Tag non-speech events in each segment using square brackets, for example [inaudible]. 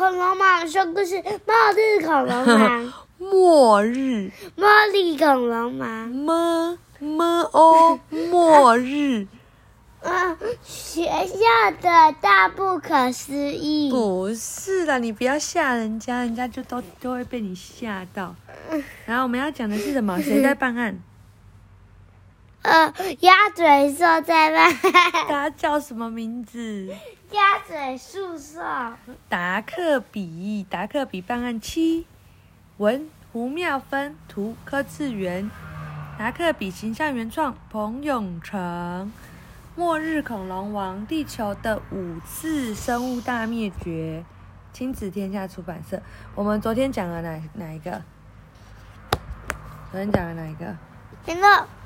恐龙妈妈说故事，末日恐龙吗？[laughs] 末日。末日恐龙吗？么么哦，[laughs] 末日。嗯，[laughs] 学校的大不可思议。不是啦，你不要吓人家，人家就都都会被你吓到。然后我们要讲的是什么？谁在办案？呃，鸭嘴兽在办案。他叫什么名字？鸭嘴兽兽。达克比，达克比办案七。文胡妙芬，图柯次元。达克比形象原创彭永成。末日恐龙王：地球的五次生物大灭绝，亲子天下出版社。我们昨天讲了哪哪一个？昨天讲了哪一个？那个四次。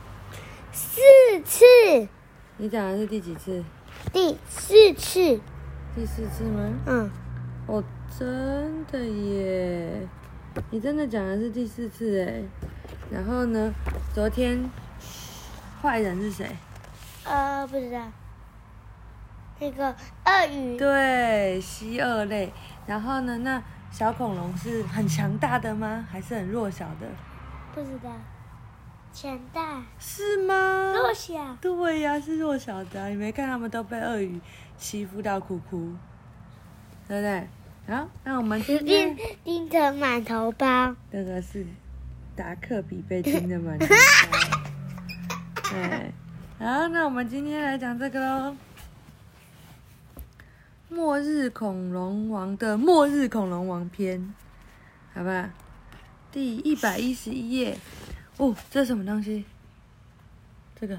你讲的是第几次？第四次。第四次吗？嗯。哦，真的耶！你真的讲的是第四次哎。然后呢？昨天坏人是谁？呃，不知道。那个鳄鱼。对，蜥蜴类。然后呢？那小恐龙是很强大的吗？还是很弱小的？不知道。强大。是吗？弱小。对呀、啊，是弱小的。你没看他们都被鳄鱼欺负到哭哭，对不对？好，那我们今天 [laughs] 叮成满头包。这个是达克比被叮的满头包。[laughs] 对。好，那我们今天来讲这个喽。末日恐龙王的末日恐龙王篇，好吧？第一百一十一页。哦，这是什么东西？这个，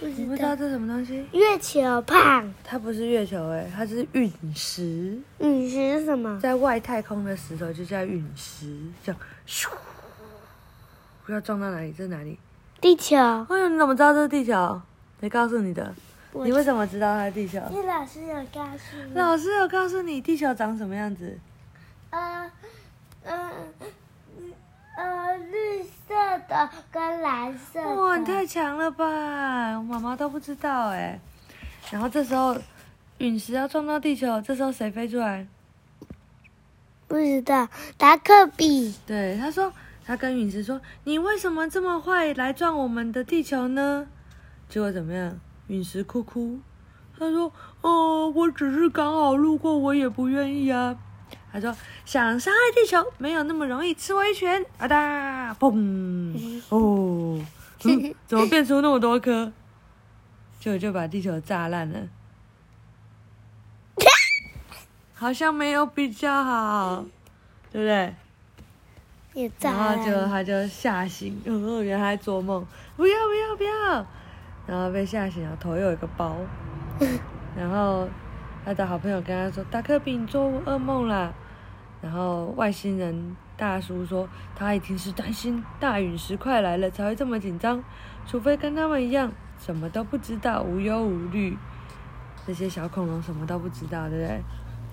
你不知道这是什么东西？月球胖。它不是月球哎，它是陨石。陨石是什么？在外太空的石头就叫陨石，叫咻，不知道撞到哪里？这是哪里？地球。哎呦，你怎么知道这是地球？谁告诉你的？你为什么知道它是地球？老师有告诉你。老师有告诉你地球长什么样子？呃，呃，呃，绿色的跟蓝色的。哇，你太强了吧！我妈妈都不知道哎。然后这时候陨石要撞到地球，这时候谁飞出来？不知道，达克比。对，他说。他跟陨石说：“你为什么这么坏来撞我们的地球呢？”结果怎么样？陨石哭哭，他说：“哦，我只是刚好路过，我也不愿意啊。”他说：“想伤害地球没有那么容易，吃我一拳！”啊哒，嘣！哦，[laughs] 嗯，怎么变出那么多颗？结果就把地球炸烂了。[laughs] 好像没有比较好，对不对？然后就他就吓醒，哦，原来做梦，不要不要不要，然后被吓醒了，头又有一个包，[laughs] 然后他的好朋友跟他说：“达克比，你做噩梦啦。”然后外星人大叔说：“他一定是担心大陨石快来了才会这么紧张，除非跟他们一样什么都不知道，无忧无虑。这些小恐龙什么都不知道，对不对？”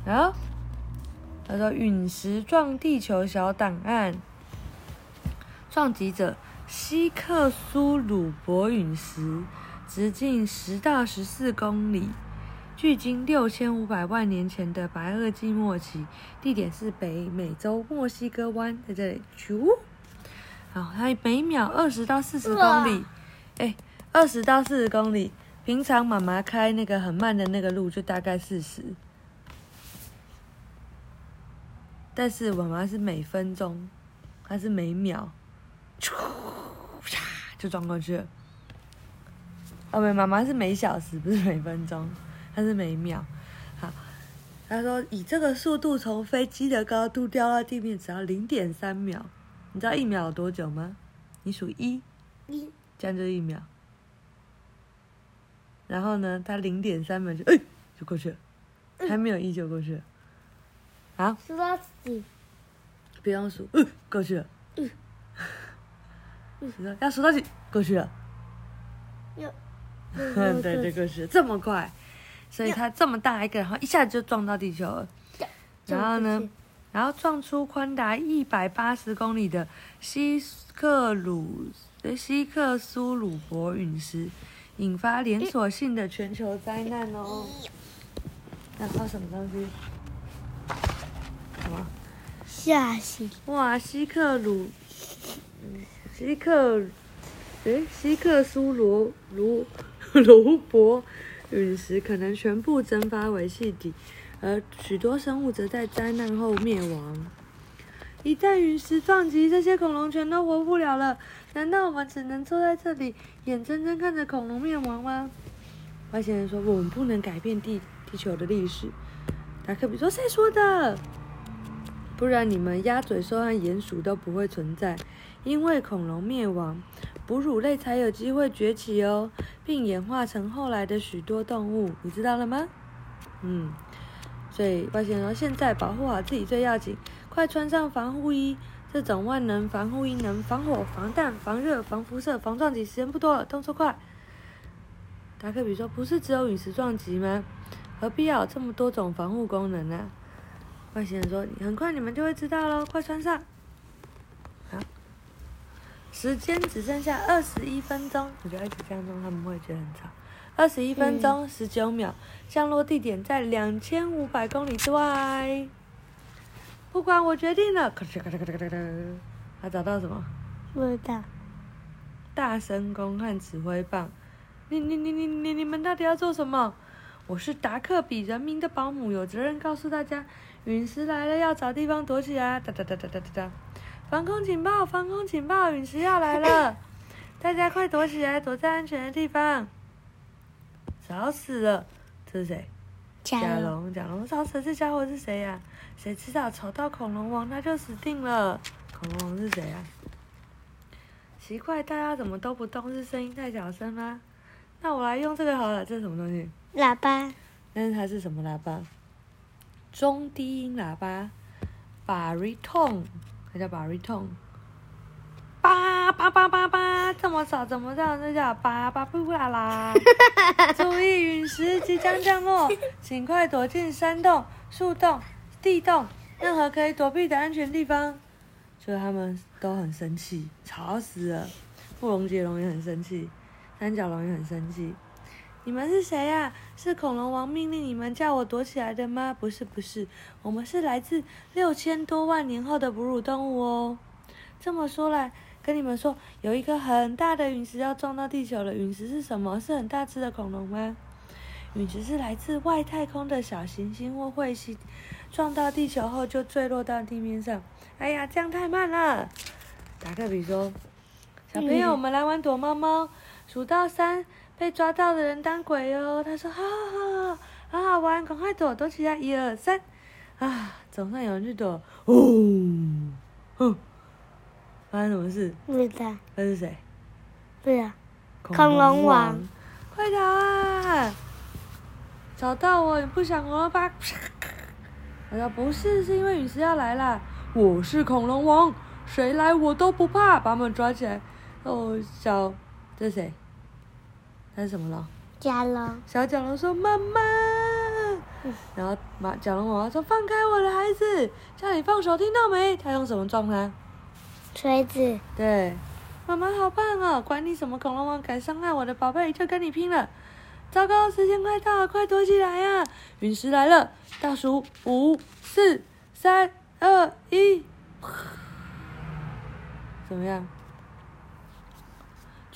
然后他说：“陨石撞地球小档案。”撞击者希克苏鲁伯陨石，直径十到十四公里，距今六千五百万年前的白垩纪末期，地点是北美洲墨西哥湾，在这里。啾，好，它每秒二十到四十公里，哎，二十到四十公里。平常妈妈开那个很慢的那个路就大概四十，但是妈妈是每分钟，它是每秒。唰，就撞过去了。哦，没，妈妈是每小时，不是每分钟，它是每秒。好，他说以这个速度从飞机的高度掉到地面只要零点三秒。你知道一秒有多久吗？你数一，一，这样就一秒。然后呢，他零点三秒就哎就过去了，还没有一就过去了。好，数到几？不用数，嗯，过去了。嗯。[laughs] 要数到几？过去了。[laughs] 嗯。对，就过去了，这么快，所以它这么大一个，然后一下子就撞到地球了。然后呢，然后撞出宽达一百八十公里的西克鲁西克苏鲁伯陨石，引发连锁性的全球灾难哦。那靠什么东西？下行。哇，西克鲁，西克，诶，西克苏罗罗 [laughs] 罗伯陨石可能全部蒸发为气体，而许多生物则在灾难后灭亡。一旦陨石撞击，这些恐龙全都活不了了。难道我们只能坐在这里，眼睁睁看着恐龙灭亡吗？外星人说：“我们不能改变地地球的历史。”达克比说：“谁说的？不然你们鸭嘴兽和鼹鼠都不会存在，因为恐龙灭亡，哺乳类才有机会崛起哦，并演化成后来的许多动物。你知道了吗？”嗯，所以外星人说：“现在保护好自己最要紧，快穿上防护衣。”这种万能防护衣能防火、防弹、防热、防辐射、防撞击，时间不多了，动作快！达克比说：“不是只有陨石撞击吗？何必要有这么多种防护功能呢？”外星人说：“很快你们就会知道喽，快穿上！”好，时间只剩下二十一分钟，我觉得一直这样弄他们会觉得很吵。二十一分钟十九秒，降落地点在两千五百公里之外。不管，我决定了。咔嚓咔嚓咔嚓咔嚓咔嚓，他找到什么？不知道。大声公和指挥棒。你你你你你你们到底要做什么？我是达克比人民的保姆，有责任告诉大家，陨石来了，要找地方躲起来。哒哒哒哒哒哒哒。防空警报！防空警报！陨石要来了，[laughs] 大家快躲起来，躲在安全的地方。找死了！这是谁？甲龙，甲龙，找死这家伙是谁呀、啊？谁知道吵到恐龙王他就死定了。恐龙王是谁啊？奇怪，大家怎么都不动？是声音太小声吗？那我来用这个好了，这是什么东西？喇叭。但是它是什么喇叭？中低音喇叭，baritone，它叫 baritone。叭叭叭叭叭，这么吵，怎么这样？这叫叭叭布啦啦。[laughs] 注意，陨石即将降落，请快躲进山洞、树洞、地洞，任何可以躲避的安全地方。所以他们都很生气，吵死了。布隆杰龙也很生气，三角龙也很生气。你们是谁呀、啊？是恐龙王命令你们叫我躲起来的吗？不是，不是，我们是来自六千多万年后的哺乳动物哦。这么说来。跟你们说，有一颗很大的陨石要撞到地球了。陨石是什么？是很大只的恐龙吗？陨石是来自外太空的小行星或彗星，撞到地球后就坠落到地面上。哎呀，这样太慢了。达克比说：“小朋友，我们来玩躲猫猫，数到三，被抓到的人当鬼哦。”他说：“好好好，好好玩，赶快躲，躲起来，一二三。”啊，总算有人去躲。哦，哼。发生什么事？不知道。那是谁？对呀，恐龙王。快逃啊！找到我，你不想活了吧？我说不是，是因为陨石要来了。我是恐龙王，谁来我都不怕，把他们抓起来。哦，小，这谁？他是什么龙？甲龙。小甲龙说：“妈妈。”然后马甲龙妈妈说：“放开我的孩子，叫你放手，听到没？”他用什么撞他？锤子。对，妈妈好棒哦！管你什么恐龙王敢伤害我的宝贝，就跟你拼了！糟糕，时间快到了，快躲起来呀！陨石来了，倒数五、四、三、二、一，[sighs] 怎么样？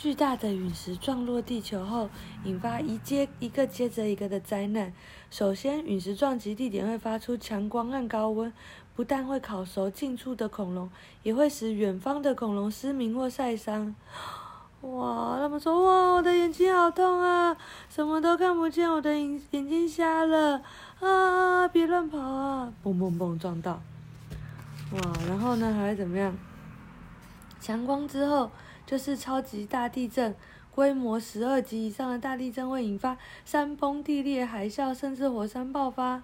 巨大的陨石撞落地球后，引发一接一个接着一个的灾难。首先，陨石撞击地点会发出强光和高温。不但会烤熟近处的恐龙，也会使远方的恐龙失明或晒伤。哇！他们说：“哇，我的眼睛好痛啊，什么都看不见，我的眼眼睛瞎了啊！别乱跑啊！”嘣嘣嘣，撞到。哇！然后呢，还会怎么样？强光之后就是超级大地震，规模十二级以上的大地震会引发山崩地裂、海啸，甚至火山爆发。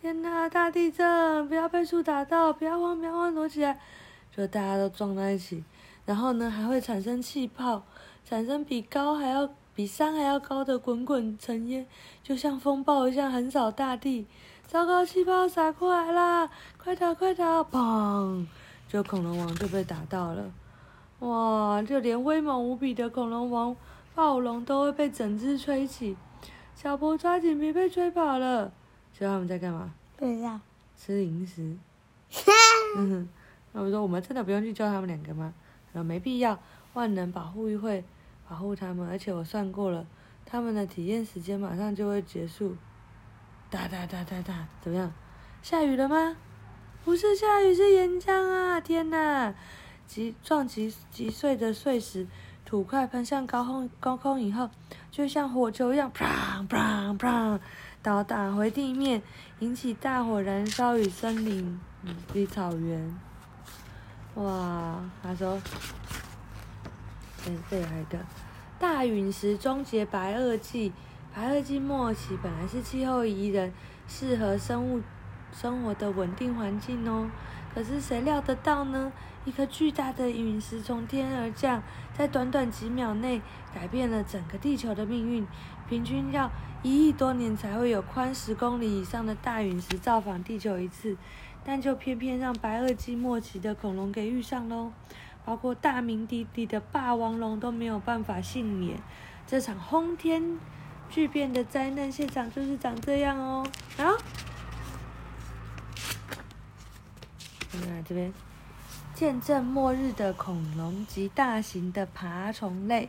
天呐，大地震！不要被树打到，不要慌，不要慌，躲起来！就大家都撞在一起，然后呢，还会产生气泡，产生比高还要比山还要高的滚滚尘烟，就像风暴一样横扫大地。糟糕，气泡洒过来啦！快逃，快逃！砰！就恐龙王就被打到了。哇！就连威猛无比的恐龙王暴龙都会被整只吹起，小波抓紧别被吹跑了。知道他们在干嘛？不知道。吃零食。[laughs] 那我说我们真的不用去救他们两个吗？然后没必要，万能保护会保护他们，而且我算过了，他们的体验时间马上就会结束。哒哒哒哒哒，怎么样？下雨了吗？不是下雨，是岩浆啊！天哪！击撞击击碎的碎石，土块喷向高空，高空以后，就像火球一样，砰砰砰，倒打回地面，引起大火燃烧与森林与草原。哇！他说：“嗯，这里还有一个大陨石终结白垩纪，白垩纪末期本来是气候宜人、适合生物生活的稳定环境哦。可是谁料得到呢？”一颗巨大的陨石从天而降，在短短几秒内改变了整个地球的命运。平均要一亿多年才会有宽十公里以上的大陨石造访地球一次，但就偏偏让白垩纪末期的恐龙给遇上喽，包括大名鼎鼎的霸王龙都没有办法幸免。这场轰天巨变的灾难现场就是长这样哦。好，这边。见证末日的恐龙及大型的爬虫类，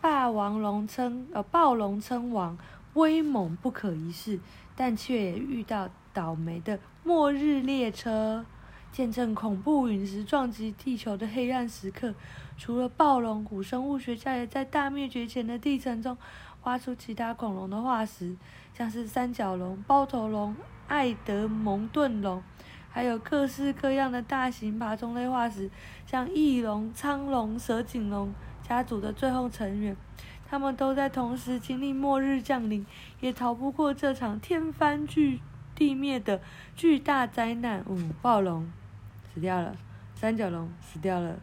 霸王龙称呃暴龙称王，威猛不可一世，但却也遇到倒霉的末日列车。见证恐怖陨石撞击地球的黑暗时刻，除了暴龙，古生物学家也在大灭绝前的地层中挖出其他恐龙的化石，像是三角龙、包头龙、爱德蒙顿龙。还有各式各样的大型爬虫类化石，像翼龙、沧龙、蛇颈龙家族的最后成员，他们都在同时经历末日降临，也逃不过这场天翻巨地灭的巨大灾难。嗯，暴龙死掉了，三角龙死掉了。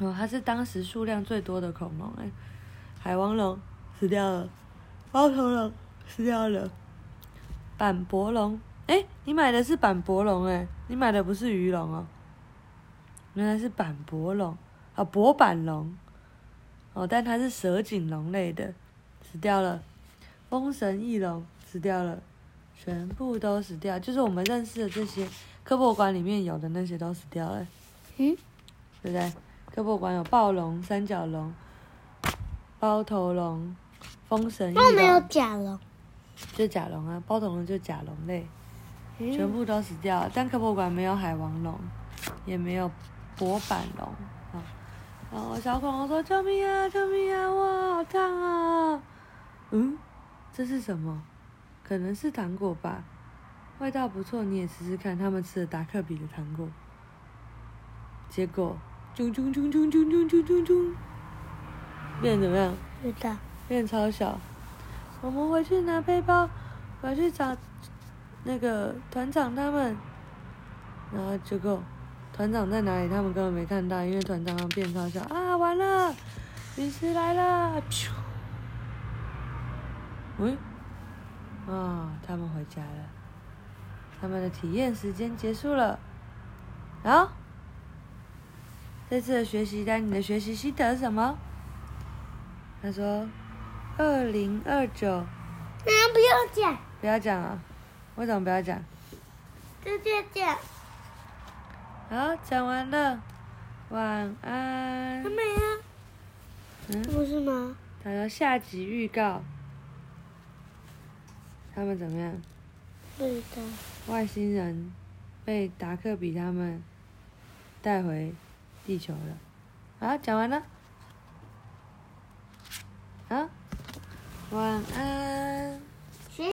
哦，它是当时数量最多的恐龙哎。海王龙死掉了，包头龙死掉了，板脖龙。哎，你买的是板博龙哎，你买的不是鱼龙哦，原来是板博龙啊，博板龙哦，但它是蛇颈龙类的，死掉了。风神翼龙死掉了，全部都死掉，就是我们认识的这些科博馆里面有的那些都死掉了。嗯，对不对？科博馆有暴龙、三角龙、包头龙、风神翼龙。没有甲龙？就甲龙啊，包头龙就甲龙类。全部都死掉了，但科博馆没有海王龙，也没有薄板龙啊。然后小恐龙说：“救命啊！救命啊！哇，好烫啊！”嗯，这是什么？可能是糖果吧，味道不错，你也试试看。他们吃了达克比的糖果，结果，啾啾啾啾啾啾啾啾啾，变怎么样？变大变超小。我们回去拿背包，回去找。那个团长他们，然后结果团长在哪里？他们根本没看到，因为团长变超小啊！完了，陨石来了！咻！喂，啊，他们回家了，他们的体验时间结束了。好，这次的学习单，你的学习心得是什么？他说：二零二九。嗯，不要讲。不要讲啊。为什么不要讲？直接讲。好，讲完了，晚安。还没啊？嗯？不是吗？他说下集预告。他们怎么样？不知道。外星人被达克比他们带回地球了。好，讲完了。好，晚安。